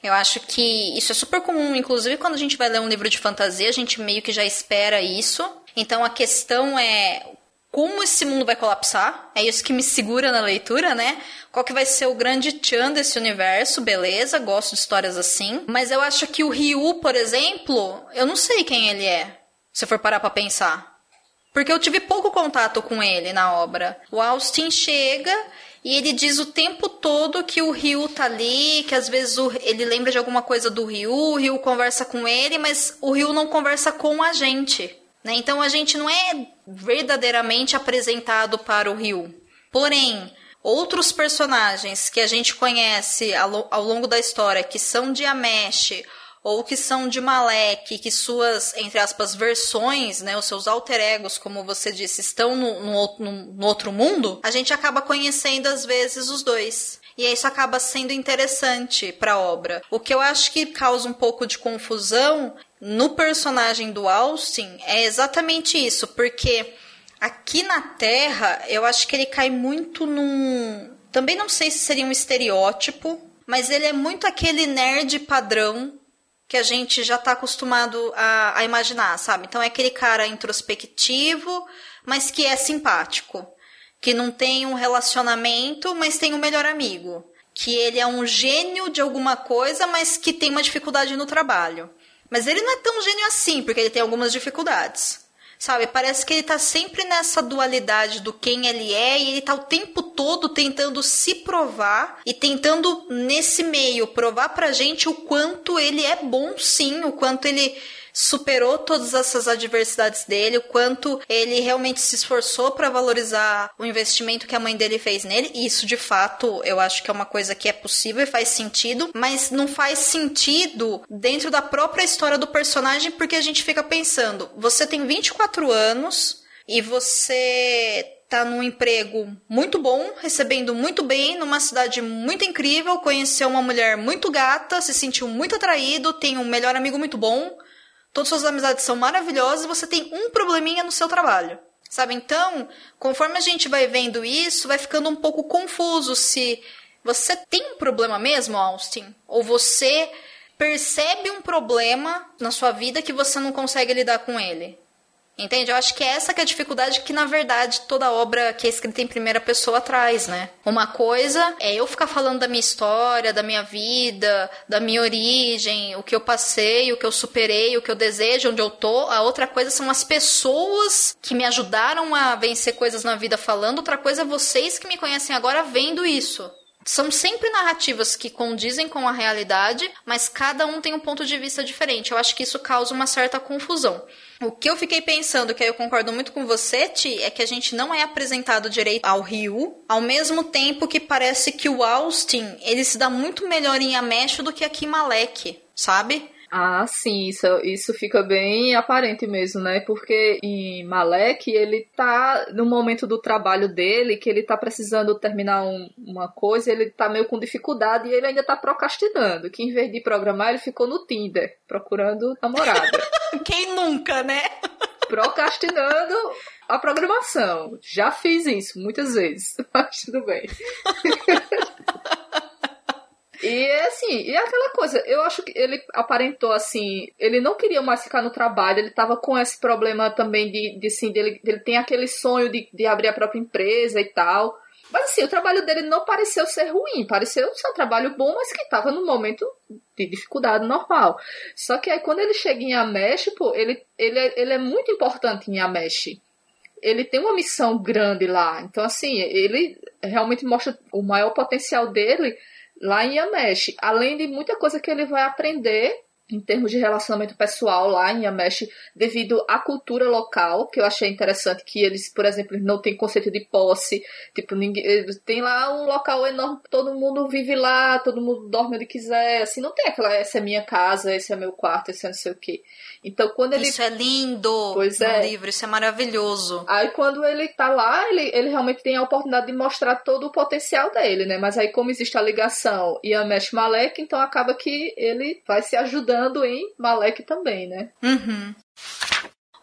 B: Eu acho que isso é super comum, inclusive quando a gente vai ler um livro de fantasia, a gente meio que já espera isso. Então a questão é como esse mundo vai colapsar. É isso que me segura na leitura, né? Qual que vai ser o grande tchan desse universo? Beleza, gosto de histórias assim. Mas eu acho que o Ryu, por exemplo, eu não sei quem ele é. Se for parar pra pensar. Porque eu tive pouco contato com ele na obra. O Austin chega e ele diz o tempo todo que o Ryu tá ali, que às vezes o, ele lembra de alguma coisa do Ryu, o Ryu conversa com ele, mas o Ryu não conversa com a gente. Né? Então a gente não é verdadeiramente apresentado para o Ryu. Porém, outros personagens que a gente conhece ao, ao longo da história, que são de Amesh ou que são de Malek, que suas, entre aspas, versões, né, os seus alter egos, como você disse, estão no, no, no outro mundo, a gente acaba conhecendo às vezes os dois. E isso acaba sendo interessante para a obra. O que eu acho que causa um pouco de confusão no personagem do Austin é exatamente isso, porque aqui na Terra eu acho que ele cai muito num. Também não sei se seria um estereótipo, mas ele é muito aquele nerd padrão que a gente já está acostumado a, a, imaginar, sabe? Então é aquele cara introspectivo, mas que é simpático, que não tem um relacionamento, mas tem um melhor amigo, que ele é um gênio de alguma coisa, mas que tem uma dificuldade no trabalho. Mas ele não é tão gênio assim, porque ele tem algumas dificuldades. Sabe, parece que ele tá sempre nessa dualidade do quem ele é e ele tá o tempo todo tentando se provar e tentando nesse meio provar pra gente o quanto ele é bom sim, o quanto ele superou todas essas adversidades dele, o quanto ele realmente se esforçou para valorizar o investimento que a mãe dele fez nele. E isso, de fato, eu acho que é uma coisa que é possível e faz sentido, mas não faz sentido dentro da própria história do personagem, porque a gente fica pensando: você tem 24 anos e você tá num emprego muito bom, recebendo muito bem, numa cidade muito incrível, conheceu uma mulher muito gata, se sentiu muito atraído, tem um melhor amigo muito bom, todas suas amizades são maravilhosas você tem um probleminha no seu trabalho. Sabe? Então, conforme a gente vai vendo isso, vai ficando um pouco confuso se você tem um problema mesmo, Austin, ou você percebe um problema na sua vida que você não consegue lidar com ele. Entende? Eu acho que é essa que é a dificuldade que, na verdade, toda obra que é escrita em primeira pessoa traz, né? Uma coisa é eu ficar falando da minha história, da minha vida, da minha origem, o que eu passei, o que eu superei, o que eu desejo, onde eu tô. A outra coisa são as pessoas que me ajudaram a vencer coisas na vida falando. Outra coisa é vocês que me conhecem agora vendo isso. São sempre narrativas que condizem com a realidade, mas cada um tem um ponto de vista diferente. Eu acho que isso causa uma certa confusão. O que eu fiquei pensando, que eu concordo muito com você, Ti, é que a gente não é apresentado direito ao Ryu, ao mesmo tempo que parece que o Austin, ele se dá muito melhor em Amesh do que aqui em Malek, sabe?
C: Ah, sim, isso, isso fica bem aparente mesmo, né? Porque em Malek ele tá no momento do trabalho dele, que ele tá precisando terminar um, uma coisa, ele tá meio com dificuldade e ele ainda tá procrastinando. Que em vez de programar, ele ficou no Tinder, procurando namorada. [LAUGHS]
B: Quem nunca, né? [LAUGHS]
C: procrastinando a programação. Já fiz isso muitas vezes, [LAUGHS] mas tudo bem. E assim, e aquela coisa, eu acho que ele aparentou assim, ele não queria mais ficar no trabalho, ele tava com esse problema também de, de assim, dele, dele tem aquele sonho de, de abrir a própria empresa e tal. Mas assim, o trabalho dele não pareceu ser ruim, pareceu ser um trabalho bom, mas que estava no momento de dificuldade normal. Só que aí quando ele chega em Amesh, pô, ele, ele, é, ele é muito importante em Amesh. Ele tem uma missão grande lá. Então, assim, ele realmente mostra o maior potencial dele lá em Yamesh. Além de muita coisa que ele vai aprender em termos de relacionamento pessoal lá em Yamesh, devido à cultura local, que eu achei interessante que eles, por exemplo, não têm conceito de posse, tipo, ninguém, tem lá um local enorme, todo mundo vive lá, todo mundo dorme onde quiser, assim, não tem aquela, essa é minha casa, esse é meu quarto, esse é não sei o que. Então, quando ele.
B: Isso é lindo
C: pois
B: no
C: é.
B: livro, isso é maravilhoso.
C: Aí, quando ele tá lá, ele, ele realmente tem a oportunidade de mostrar todo o potencial dele, né? Mas aí, como existe a ligação e a Mesh Malek, então acaba que ele vai se ajudando em Malek também, né?
B: Uhum.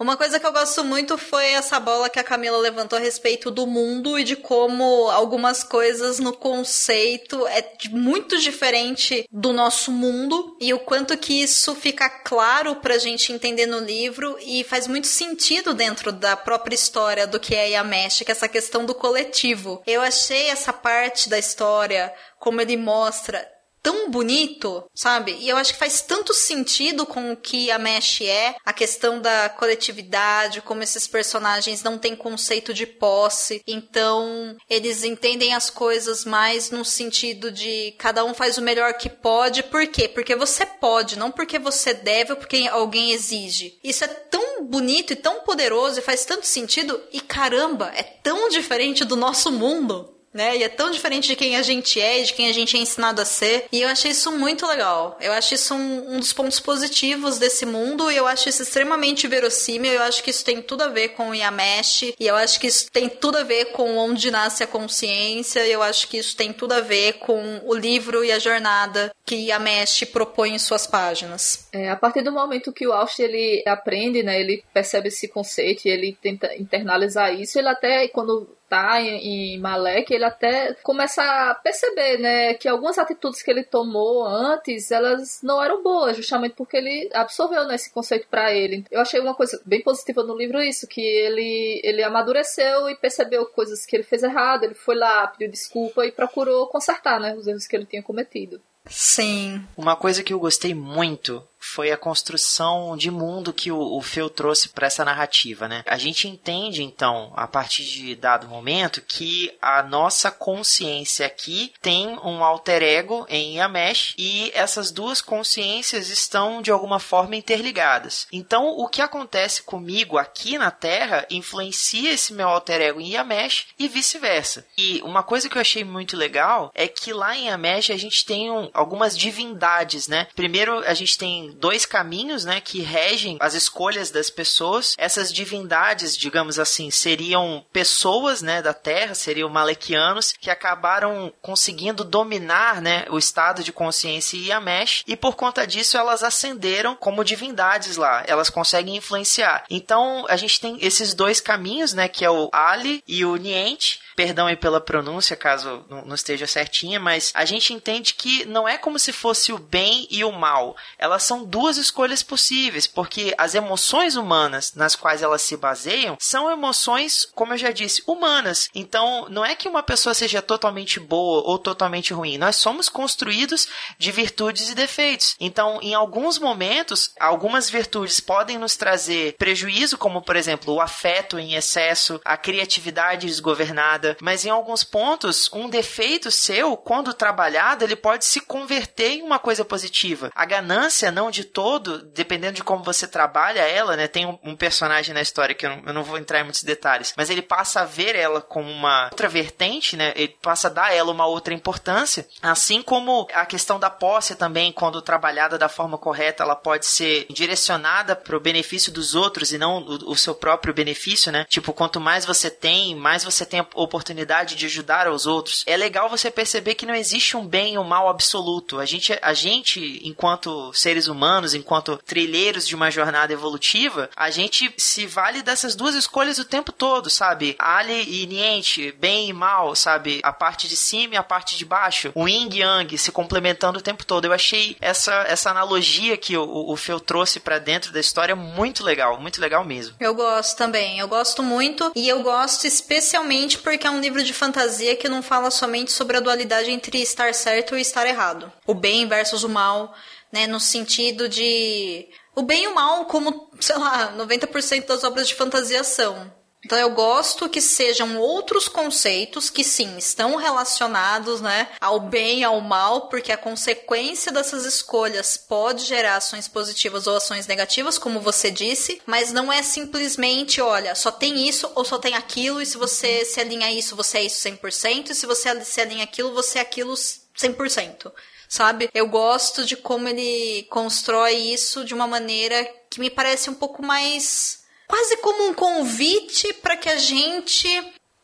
B: Uma coisa que eu gosto muito foi essa bola que a Camila levantou a respeito do mundo e de como algumas coisas no conceito é muito diferente do nosso mundo e o quanto que isso fica claro pra gente entender no livro e faz muito sentido dentro da própria história do que é Yamesh, que é essa questão do coletivo. Eu achei essa parte da história como ele mostra tão bonito, sabe? E eu acho que faz tanto sentido com o que a Mesh é, a questão da coletividade, como esses personagens não têm conceito de posse, então eles entendem as coisas mais no sentido de cada um faz o melhor que pode, por quê? Porque você pode, não porque você deve ou porque alguém exige. Isso é tão bonito e tão poderoso e faz tanto sentido e caramba, é tão diferente do nosso mundo né? E é tão diferente de quem a gente é e de quem a gente é ensinado a ser. E eu achei isso muito legal. Eu acho isso um, um, dos pontos positivos desse mundo e eu acho isso extremamente verossímil. Eu acho que isso tem tudo a ver com o Yamesh e eu acho que isso tem tudo a ver com onde nasce a consciência. E eu acho que isso tem tudo a ver com o livro e a jornada que Yamesh propõe em suas páginas.
C: É, a partir do momento que o Austin ele aprende, né, ele percebe esse conceito e ele tenta internalizar isso, ele até quando tá em, em Malek, ele até começa a perceber, né, que algumas atitudes que ele tomou antes, elas não eram boas, justamente porque ele absorveu né, esse conceito para ele. Eu achei uma coisa bem positiva no livro isso, que ele, ele amadureceu e percebeu coisas que ele fez errado, ele foi lá, pediu desculpa e procurou consertar, né, os erros que ele tinha cometido.
B: Sim.
D: Uma coisa que eu gostei muito foi a construção de mundo que o, o Phil trouxe para essa narrativa, né? A gente entende então, a partir de dado momento, que a nossa consciência aqui tem um alter ego em Yamesh e essas duas consciências estão de alguma forma interligadas. Então, o que acontece comigo aqui na Terra influencia esse meu alter ego em Yamesh e vice-versa. E uma coisa que eu achei muito legal é que lá em Yamesh a gente tem um, algumas divindades, né? Primeiro, a gente tem dois caminhos, né, que regem as escolhas das pessoas. Essas divindades, digamos assim, seriam pessoas, né, da Terra, seriam malequianos que acabaram conseguindo dominar, né, o estado de consciência e Yamesh, e por conta disso elas ascenderam como divindades lá. Elas conseguem influenciar. Então, a gente tem esses dois caminhos, né, que é o Ali e o Niente, perdão aí pela pronúncia, caso não esteja certinha, mas a gente entende que não é como se fosse o bem e o mal. Elas são são duas escolhas possíveis, porque as emoções humanas nas quais elas se baseiam são emoções, como eu já disse, humanas. Então, não é que uma pessoa seja totalmente boa ou totalmente ruim. Nós somos construídos de virtudes e defeitos. Então, em alguns momentos, algumas virtudes podem nos trazer prejuízo, como por exemplo, o afeto em excesso, a criatividade desgovernada, mas em alguns pontos, um defeito seu, quando trabalhado, ele pode se converter em uma coisa positiva. A ganância, não de todo, dependendo de como você trabalha ela, né? Tem um, um personagem na história que eu não, eu não, vou entrar em muitos detalhes, mas ele passa a ver ela como uma outra vertente, né? Ele passa a dar a ela uma outra importância, assim como a questão da posse também, quando trabalhada da forma correta, ela pode ser direcionada para o benefício dos outros e não o, o seu próprio benefício, né? Tipo, quanto mais você tem, mais você tem a oportunidade de ajudar aos outros. É legal você perceber que não existe um bem ou um mal absoluto. A gente, a gente, enquanto seres humanos, enquanto trilheiros de uma jornada evolutiva, a gente se vale dessas duas escolhas o tempo todo, sabe? Ali e Niente, bem e mal, sabe? A parte de cima e a parte de baixo. O Yin e Yang se complementando o tempo todo. Eu achei essa, essa analogia que o, o, Phil trouxe para dentro da história muito legal, muito legal mesmo.
B: Eu gosto também, eu gosto muito e eu gosto especialmente porque é um livro de fantasia que não fala somente sobre a dualidade entre estar certo e estar errado. O bem versus o mal, né, no sentido de o bem e o mal como, sei lá, 90% das obras de fantasia são. Então eu gosto que sejam outros conceitos que sim estão relacionados, né, ao bem ao mal, porque a consequência dessas escolhas pode gerar ações positivas ou ações negativas, como você disse, mas não é simplesmente, olha, só tem isso ou só tem aquilo e se você se alinha a isso, você é isso 100%, e se você se alinha aquilo, você é aquilo 100% sabe? Eu gosto de como ele constrói isso de uma maneira que me parece um pouco mais quase como um convite para que a gente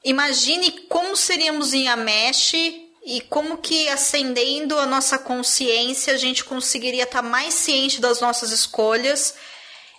B: imagine como seríamos em Amesh e como que ascendendo a nossa consciência a gente conseguiria estar tá mais ciente das nossas escolhas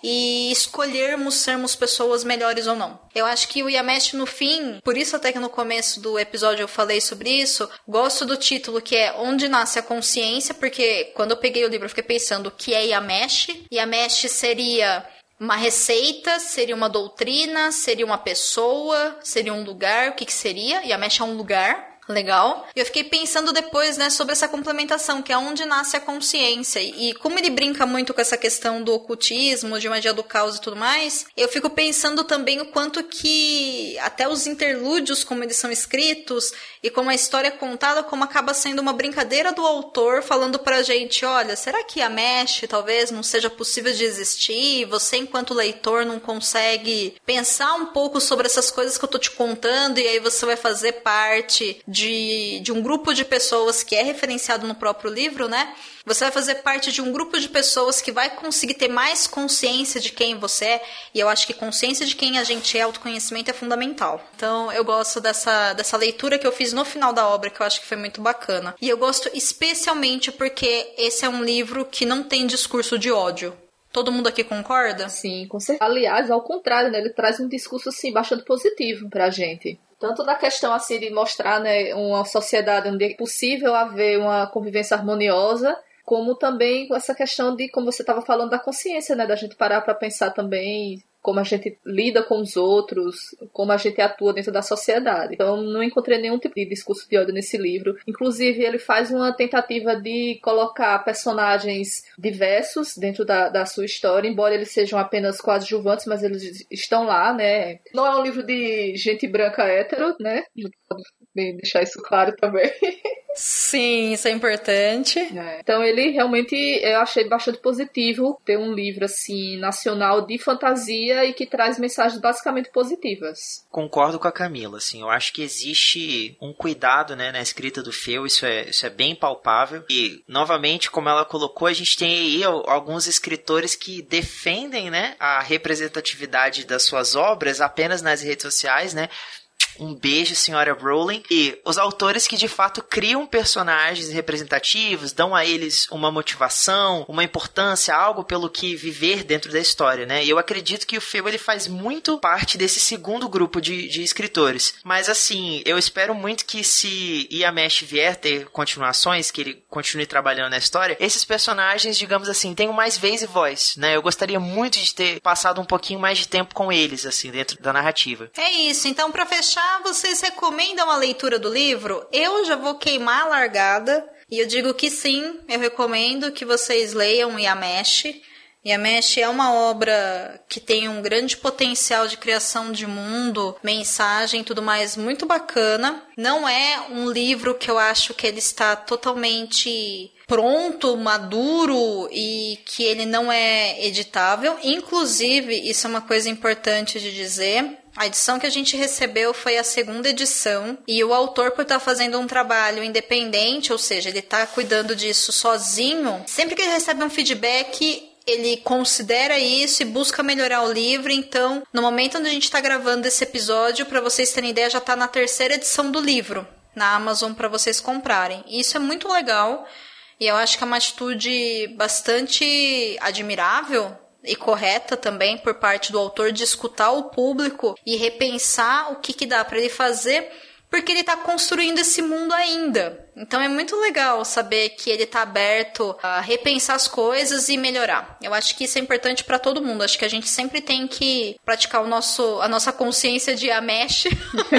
B: e escolhermos sermos pessoas melhores ou não. Eu acho que o Yamesh no fim, por isso até que no começo do episódio eu falei sobre isso, gosto do título que é Onde Nasce a Consciência, porque quando eu peguei o livro eu fiquei pensando o que é Yamesh. Yamesh seria uma receita, seria uma doutrina, seria uma pessoa, seria um lugar, o que, que seria? A mecha é um lugar. Legal. E eu fiquei pensando depois, né, sobre essa complementação, que é onde nasce a consciência. E como ele brinca muito com essa questão do ocultismo, de magia do caos e tudo mais, eu fico pensando também o quanto que até os interlúdios, como eles são escritos, e como a história é contada, como acaba sendo uma brincadeira do autor falando pra gente, olha, será que a mesh talvez não seja possível de existir? Você, enquanto leitor, não consegue pensar um pouco sobre essas coisas que eu tô te contando, e aí você vai fazer parte de de, de um grupo de pessoas que é referenciado no próprio livro, né? Você vai fazer parte de um grupo de pessoas que vai conseguir ter mais consciência de quem você é. E eu acho que consciência de quem a gente é, autoconhecimento é fundamental. Então eu gosto dessa, dessa leitura que eu fiz no final da obra, que eu acho que foi muito bacana. E eu gosto especialmente porque esse é um livro que não tem discurso de ódio. Todo mundo aqui concorda?
C: Sim, com certeza. Aliás, ao contrário, né? Ele traz um discurso assim bastante positivo pra gente. Tanto na questão assim de mostrar né, uma sociedade onde é possível haver uma convivência harmoniosa, como também essa questão de, como você estava falando, da consciência, né? Da gente parar para pensar também como a gente lida com os outros, como a gente atua dentro da sociedade. Então, não encontrei nenhum tipo de discurso de ódio nesse livro. Inclusive, ele faz uma tentativa de colocar personagens diversos dentro da, da sua história, embora eles sejam apenas coadjuvantes, mas eles estão lá, né? Não é um livro de gente branca hétero, né? Deixar isso claro também.
B: Sim, isso é importante.
C: É. Então ele realmente eu achei bastante positivo ter um livro assim nacional de fantasia e que traz mensagens basicamente positivas.
D: Concordo com a Camila, assim, eu acho que existe um cuidado, né, na escrita do Feu, isso é, isso é bem palpável. E novamente, como ela colocou, a gente tem aí alguns escritores que defendem, né, a representatividade das suas obras apenas nas redes sociais, né? Um beijo, senhora Rowling. E os autores que de fato criam personagens representativos, dão a eles uma motivação, uma importância, algo pelo que viver dentro da história, né? E eu acredito que o Feu ele faz muito parte desse segundo grupo de, de escritores. Mas assim, eu espero muito que se Iamesh vier ter continuações, que ele continue trabalhando na história, esses personagens, digamos assim, tenham mais vez e voz, né? Eu gostaria muito de ter passado um pouquinho mais de tempo com eles, assim, dentro da narrativa.
B: É isso. Então, para fechar, vocês recomendam a leitura do livro? Eu já vou queimar a largada. E eu digo que sim, eu recomendo que vocês leiam Yamesh. Yamesh é uma obra que tem um grande potencial de criação de mundo, mensagem, tudo mais muito bacana. Não é um livro que eu acho que ele está totalmente pronto, maduro e que ele não é editável. Inclusive, isso é uma coisa importante de dizer. A edição que a gente recebeu foi a segunda edição e o autor, por estar fazendo um trabalho independente, ou seja, ele está cuidando disso sozinho, sempre que ele recebe um feedback, ele considera isso e busca melhorar o livro. Então, no momento onde a gente está gravando esse episódio, para vocês terem ideia, já está na terceira edição do livro na Amazon para vocês comprarem. Isso é muito legal e eu acho que é uma atitude bastante admirável e correta também por parte do autor de escutar o público e repensar o que, que dá para ele fazer, porque ele está construindo esse mundo ainda. Então é muito legal saber que ele está aberto a repensar as coisas e melhorar. Eu acho que isso é importante para todo mundo. Acho que a gente sempre tem que praticar o nosso, a nossa consciência de amesh,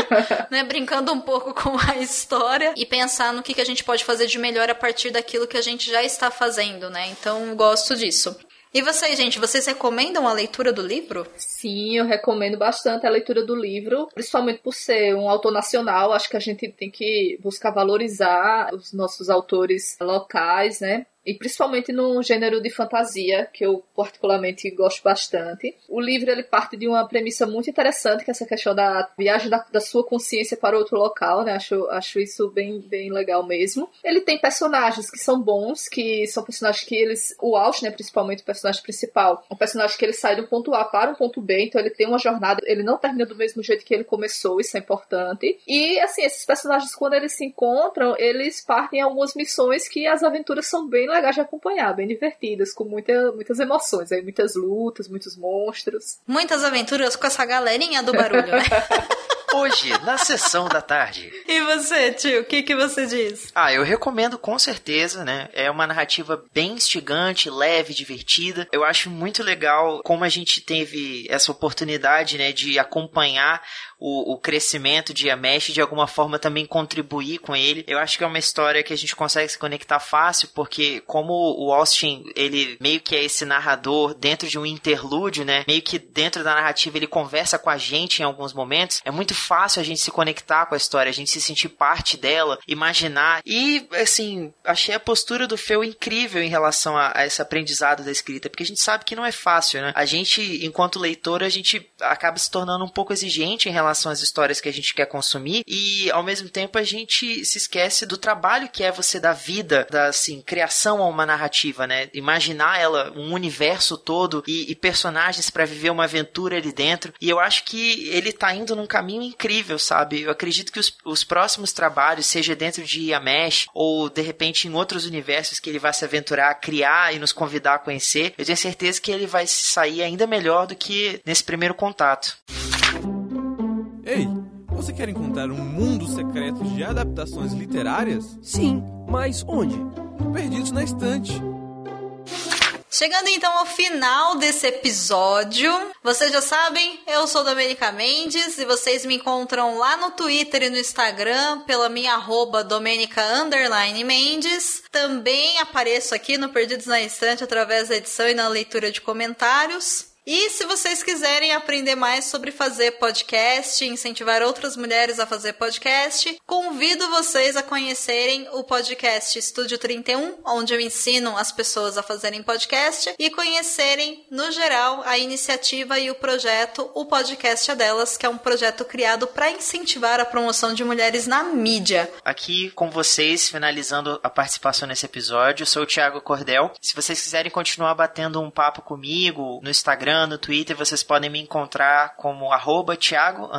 B: [LAUGHS] né, brincando um pouco com a história e pensar no que, que a gente pode fazer de melhor a partir daquilo que a gente já está fazendo, né? Então gosto disso. E vocês, gente, vocês recomendam a leitura do livro?
C: Sim, eu recomendo bastante a leitura do livro, principalmente por ser um autor nacional. Acho que a gente tem que buscar valorizar os nossos autores locais, né? E principalmente no gênero de fantasia, que eu particularmente gosto bastante. O livro ele parte de uma premissa muito interessante, que é essa questão da viagem da, da, sua consciência para outro local, né? Acho, acho isso bem, bem legal mesmo. Ele tem personagens que são bons, que são personagens que eles. O Alt, né? Principalmente o personagem principal, é um personagem que ele sai do ponto A para um ponto B, então ele tem uma jornada, ele não termina do mesmo jeito que ele começou, isso é importante. E assim, esses personagens, quando eles se encontram, eles partem em algumas missões que as aventuras são bem de acompanhar, bem divertidas, com muita, muitas emoções, aí muitas lutas, muitos monstros.
B: Muitas aventuras com essa galerinha do barulho, né? [LAUGHS]
D: Hoje, na sessão da tarde.
B: E você, tio, o que, que você diz?
D: Ah, eu recomendo com certeza, né? É uma narrativa bem instigante, leve, divertida. Eu acho muito legal como a gente teve essa oportunidade, né, de acompanhar o, o crescimento de Yamesh de alguma forma também contribuir com ele. Eu acho que é uma história que a gente consegue se conectar fácil, porque como o Austin, ele meio que é esse narrador dentro de um interlúdio, né? Meio que dentro da narrativa ele conversa com a gente em alguns momentos. É muito fácil a gente se conectar com a história, a gente se sentir parte dela, imaginar. E, assim, achei a postura do Feu incrível em relação a, a esse aprendizado da escrita, porque a gente sabe que não é fácil, né? A gente, enquanto leitor, a gente acaba se tornando um pouco exigente em relação às histórias que a gente quer consumir e ao mesmo tempo a gente se esquece do trabalho que é você dar vida, da assim, criação a uma narrativa, né? Imaginar ela, um universo todo e, e personagens para viver uma aventura ali dentro. E eu acho que ele tá indo num caminho incrível, sabe? Eu acredito que os, os próximos trabalhos, seja dentro de Yamesh ou de repente em outros universos que ele vai se aventurar, criar e nos convidar a conhecer, eu tenho certeza que ele vai sair ainda melhor do que nesse primeiro contato.
A: Ei, você quer encontrar um mundo secreto de adaptações literárias? Sim, mas onde? Perdidos na Estante.
B: Chegando então ao final desse episódio, vocês já sabem, eu sou Domenica Mendes e vocês me encontram lá no Twitter e no Instagram pela minha arroba Mendes. Também apareço aqui no Perdidos na Estante através da edição e na leitura de comentários. E se vocês quiserem aprender mais sobre fazer podcast, incentivar outras mulheres a fazer podcast, convido vocês a conhecerem o podcast Estúdio 31, onde eu ensino as pessoas a fazerem podcast e conhecerem, no geral, a iniciativa e o projeto O Podcast é Delas, que é um projeto criado para incentivar a promoção de mulheres na mídia.
D: Aqui com vocês, finalizando a participação nesse episódio, sou o Thiago Cordel. Se vocês quiserem continuar batendo um papo comigo no Instagram, Instagram, no Twitter, vocês podem me encontrar como arroba Thiago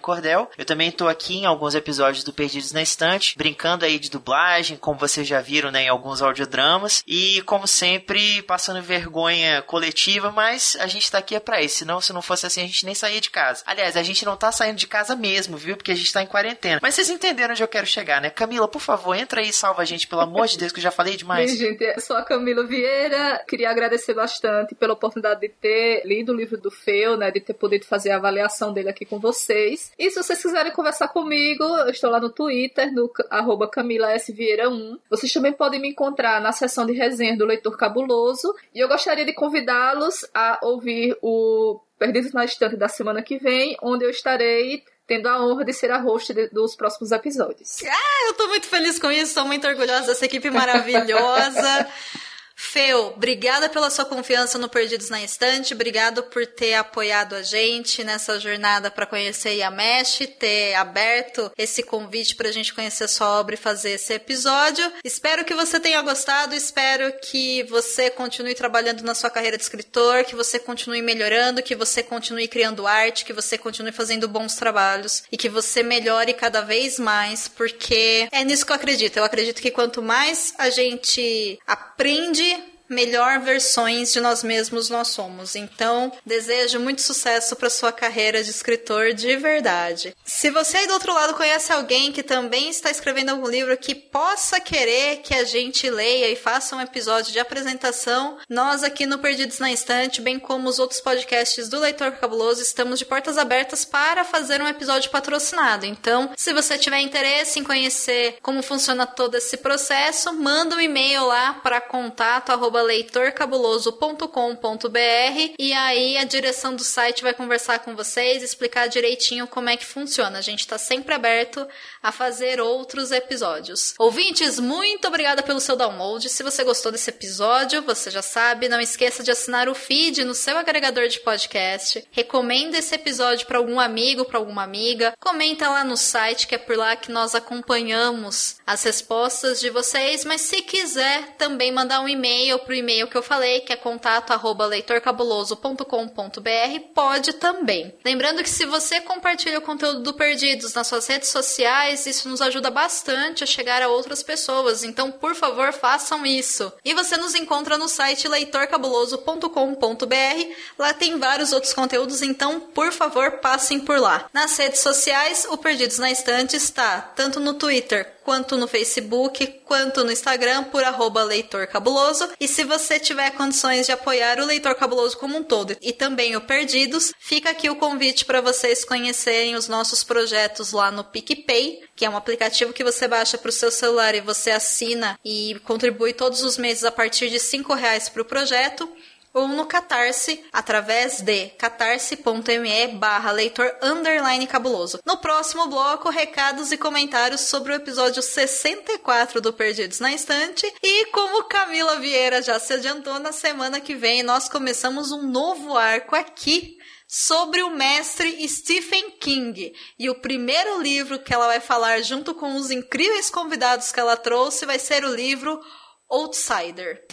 D: Cordel. Eu também tô aqui em alguns episódios do Perdidos na Estante, brincando aí de dublagem, como vocês já viram né, em alguns audiodramas. E como sempre, passando vergonha coletiva, mas a gente tá aqui é pra isso. Senão, se não fosse assim, a gente nem saía de casa. Aliás, a gente não tá saindo de casa mesmo, viu? Porque a gente tá em quarentena. Mas vocês entenderam onde eu quero chegar, né? Camila, por favor, entra aí e salva a gente, pelo amor de Deus, que eu já falei [LAUGHS] demais.
C: Bem, gente, eu sou a Camila Vieira. Queria agradecer bastante pela oportunidade de ter lido o livro do Feu, né? De ter podido fazer a avaliação dele aqui com vocês. E se vocês quiserem conversar comigo, eu estou lá no Twitter, no arroba Camila S. Vieira 1. Vocês também podem me encontrar na seção de resenha do Leitor Cabuloso. E eu gostaria de convidá-los a ouvir o Perdidos na Estante da semana que vem, onde eu estarei tendo a honra de ser a host de, dos próximos episódios.
B: Ah, eu tô muito feliz com isso, tô muito orgulhosa dessa equipe maravilhosa. [LAUGHS] Feu, obrigada pela sua confiança no Perdidos na Estante, obrigado por ter apoiado a gente nessa jornada para conhecer a Mesh, ter aberto esse convite para a gente conhecer a sua obra e fazer esse episódio. Espero que você tenha gostado, espero que você continue trabalhando na sua carreira de escritor, que você continue melhorando, que você continue criando arte, que você continue fazendo bons trabalhos e que você melhore cada vez mais, porque é nisso que eu acredito. Eu acredito que quanto mais a gente aprende melhor versões de nós mesmos nós somos. Então, desejo muito sucesso para sua carreira de escritor de verdade. Se você aí do outro lado conhece alguém que também está escrevendo algum livro que possa querer que a gente leia e faça um episódio de apresentação, nós aqui no Perdidos na Estante, bem como os outros podcasts do Leitor Cabuloso, estamos de portas abertas para fazer um episódio patrocinado. Então, se você tiver interesse em conhecer como funciona todo esse processo, manda um e-mail lá para contato leitorcabuloso.com.br e aí a direção do site vai conversar com vocês, explicar direitinho como é que funciona. A gente está sempre aberto a fazer outros episódios. Ouvintes, muito obrigada pelo seu download. Se você gostou desse episódio, você já sabe, não esqueça de assinar o feed no seu agregador de podcast. Recomenda esse episódio para algum amigo, para alguma amiga. Comenta lá no site, que é por lá que nós acompanhamos as respostas de vocês, mas se quiser também mandar um e-mail pro e-mail que eu falei, que é contato@leitorcabuloso.com.br, pode também. Lembrando que se você compartilha o conteúdo do Perdidos nas suas redes sociais, isso nos ajuda bastante a chegar a outras pessoas. Então, por favor, façam isso. E você nos encontra no site leitorcabuloso.com.br. Lá tem vários outros conteúdos, então, por favor, passem por lá. Nas redes sociais, o Perdidos na Estante está tanto no Twitter quanto no Facebook, quanto no Instagram por arroba Leitor Cabuloso. E se você tiver condições de apoiar o Leitor Cabuloso como um todo e também o Perdidos, fica aqui o convite para vocês conhecerem os nossos projetos lá no PicPay, que é um aplicativo que você baixa para o seu celular e você assina e contribui todos os meses a partir de cinco reais para o projeto ou no Catarse através de catarse.me barra leitor underline cabuloso. No próximo bloco, recados e comentários sobre o episódio 64 do Perdidos na Estante e como Camila Vieira já se adiantou, na semana que vem nós começamos um novo arco aqui sobre o mestre Stephen King. E o primeiro livro que ela vai falar junto com os incríveis convidados que ela trouxe vai ser o livro Outsider.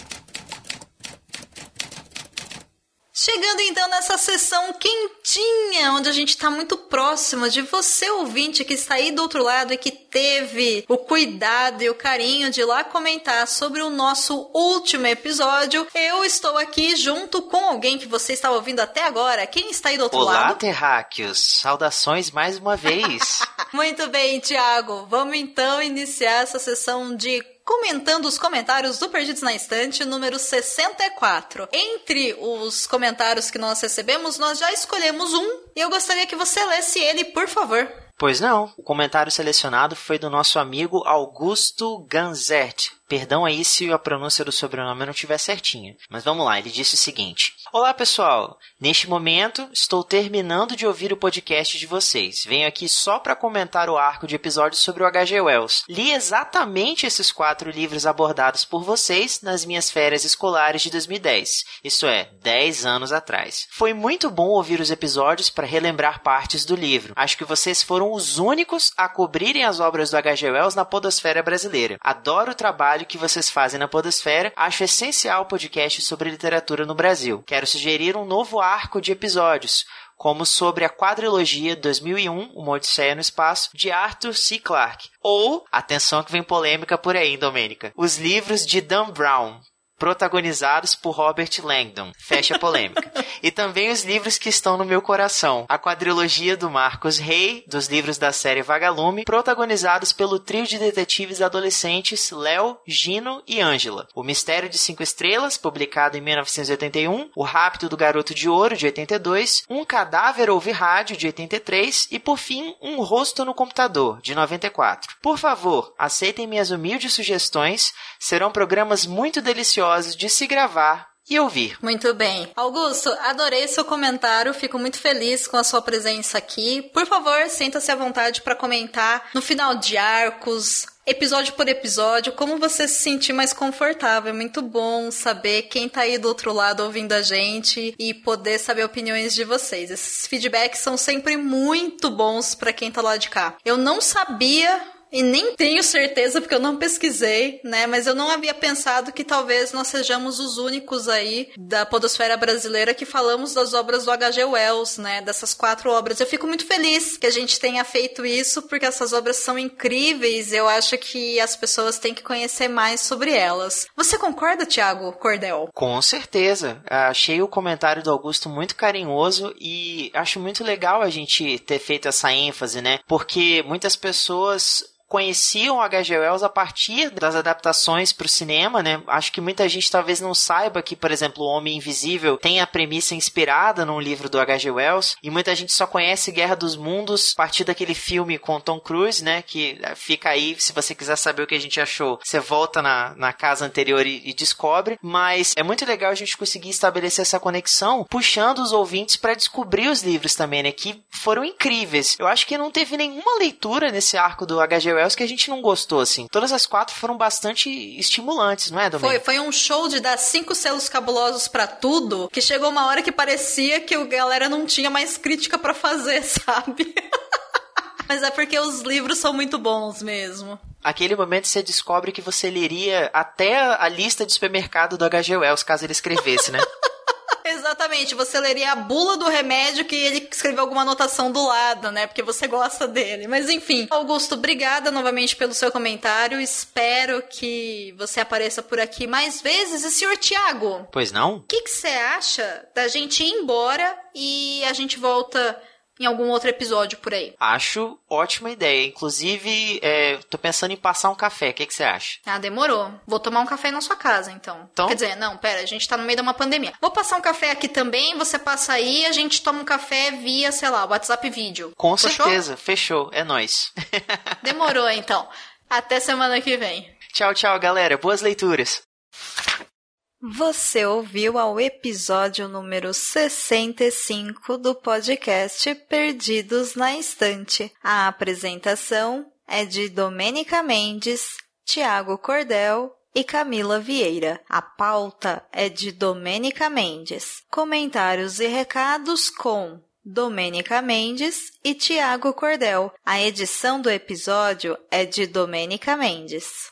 B: Chegando então nessa sessão quentinha, onde a gente está muito próximo de você, ouvinte, que está aí do outro lado e que teve o cuidado e o carinho de ir lá comentar sobre o nosso último episódio. Eu estou aqui junto com alguém que você está ouvindo até agora. Quem está aí do outro
D: Olá,
B: lado?
D: Olá, terráqueos! Saudações mais uma vez! [LAUGHS]
B: muito bem, Tiago. Vamos então iniciar essa sessão de comentando os comentários do Perdidos na Estante, número 64. Entre os comentários que nós recebemos, nós já escolhemos um e eu gostaria que você lesse ele, por favor.
D: Pois não, o comentário selecionado foi do nosso amigo Augusto Ganzert. Perdão aí se a pronúncia do sobrenome não estiver certinha. Mas vamos lá, ele disse o seguinte: Olá pessoal, neste momento estou terminando de ouvir o podcast de vocês. Venho aqui só para comentar o arco de episódios sobre o H.G. Wells. Li exatamente esses quatro livros abordados por vocês nas minhas férias escolares de 2010, isto é, 10 anos atrás. Foi muito bom ouvir os episódios para relembrar partes do livro. Acho que vocês foram os únicos a cobrirem as obras do H.G. Wells na podosfera brasileira. Adoro o trabalho que vocês fazem na podosfera, acho essencial o podcast sobre literatura no Brasil. Quero quero sugerir um novo arco de episódios, como sobre a quadrilogia 2001, Uma Odisseia no Espaço, de Arthur C. Clarke. Ou, atenção que vem polêmica por aí, Domênica, os livros de Dan Brown, protagonizados por Robert Langdon. Fecha a polêmica. [LAUGHS] e também os livros que estão no meu coração. A quadrilogia do Marcos Rey, dos livros da série Vagalume, protagonizados pelo trio de detetives adolescentes Léo, Gino e Ângela. O Mistério de Cinco Estrelas, publicado em 1981. O Rápido do Garoto de Ouro, de 82. Um Cadáver Ouve Rádio, de 83. E, por fim, Um Rosto no Computador, de 94. Por favor, aceitem minhas humildes sugestões. Serão programas muito deliciosos de se gravar e ouvir.
B: Muito bem. Augusto, adorei seu comentário, fico muito feliz com a sua presença aqui. Por favor, sinta-se à vontade para comentar no final de arcos, episódio por episódio, como você se sentir mais confortável. É muito bom saber quem tá aí do outro lado ouvindo a gente e poder saber opiniões de vocês. Esses feedbacks são sempre muito bons para quem tá lá de cá. Eu não sabia e nem tenho certeza porque eu não pesquisei, né? Mas eu não havia pensado que talvez nós sejamos os únicos aí da podosfera brasileira que falamos das obras do H.G. Wells, né? Dessas quatro obras. Eu fico muito feliz que a gente tenha feito isso porque essas obras são incríveis. Eu acho que as pessoas têm que conhecer mais sobre elas. Você concorda, Tiago Cordel?
D: Com certeza. Achei o comentário do Augusto muito carinhoso e acho muito legal a gente ter feito essa ênfase, né? Porque muitas pessoas conheciam H.G. Wells a partir das adaptações para o cinema, né? Acho que muita gente talvez não saiba que, por exemplo, O Homem Invisível tem a premissa inspirada num livro do H.G. Wells, e muita gente só conhece Guerra dos Mundos a partir daquele filme com Tom Cruise, né? Que eh, fica aí, se você quiser saber o que a gente achou, você volta na, na casa anterior e, e descobre, mas é muito legal a gente conseguir estabelecer essa conexão, puxando os ouvintes para descobrir os livros também, né? Que foram incríveis. Eu acho que não teve nenhuma leitura nesse arco do H.G. Wells que a gente não gostou, assim. Todas as quatro foram bastante estimulantes, não é, Domingo?
B: Foi, foi um show de dar cinco selos cabulosos para tudo, que chegou uma hora que parecia que o galera não tinha mais crítica para fazer, [LAUGHS] sabe? Mas é porque os livros são muito bons mesmo.
D: Aquele momento você descobre que você leria até a lista de supermercado do H.G. Wells, caso ele escrevesse, né? [LAUGHS]
B: Exatamente, você leria a bula do remédio que ele escreveu alguma anotação do lado, né? Porque você gosta dele. Mas enfim, Augusto, obrigada novamente pelo seu comentário. Espero que você apareça por aqui mais vezes. E senhor Tiago?
D: Pois não?
B: O que você acha da gente ir embora e a gente volta em algum outro episódio por aí.
D: Acho ótima ideia. Inclusive, é, tô pensando em passar um café. O que, que você acha?
B: Ah, demorou. Vou tomar um café na sua casa, então.
D: então.
B: Quer dizer, não, pera, a gente tá no meio de uma pandemia. Vou passar um café aqui também, você passa aí, a gente toma um café via, sei lá, WhatsApp vídeo.
D: Com Fechou? certeza, fechou. É nós. [LAUGHS]
B: Demorou, então. Até semana que vem.
D: Tchau, tchau, galera. Boas leituras.
B: Você ouviu ao episódio número 65 do podcast Perdidos na Estante. A apresentação é de Domênica Mendes, Tiago Cordel e Camila Vieira. A pauta é de Domênica Mendes. Comentários e recados com Domênica Mendes e Tiago Cordel. A edição do episódio é de Domênica Mendes.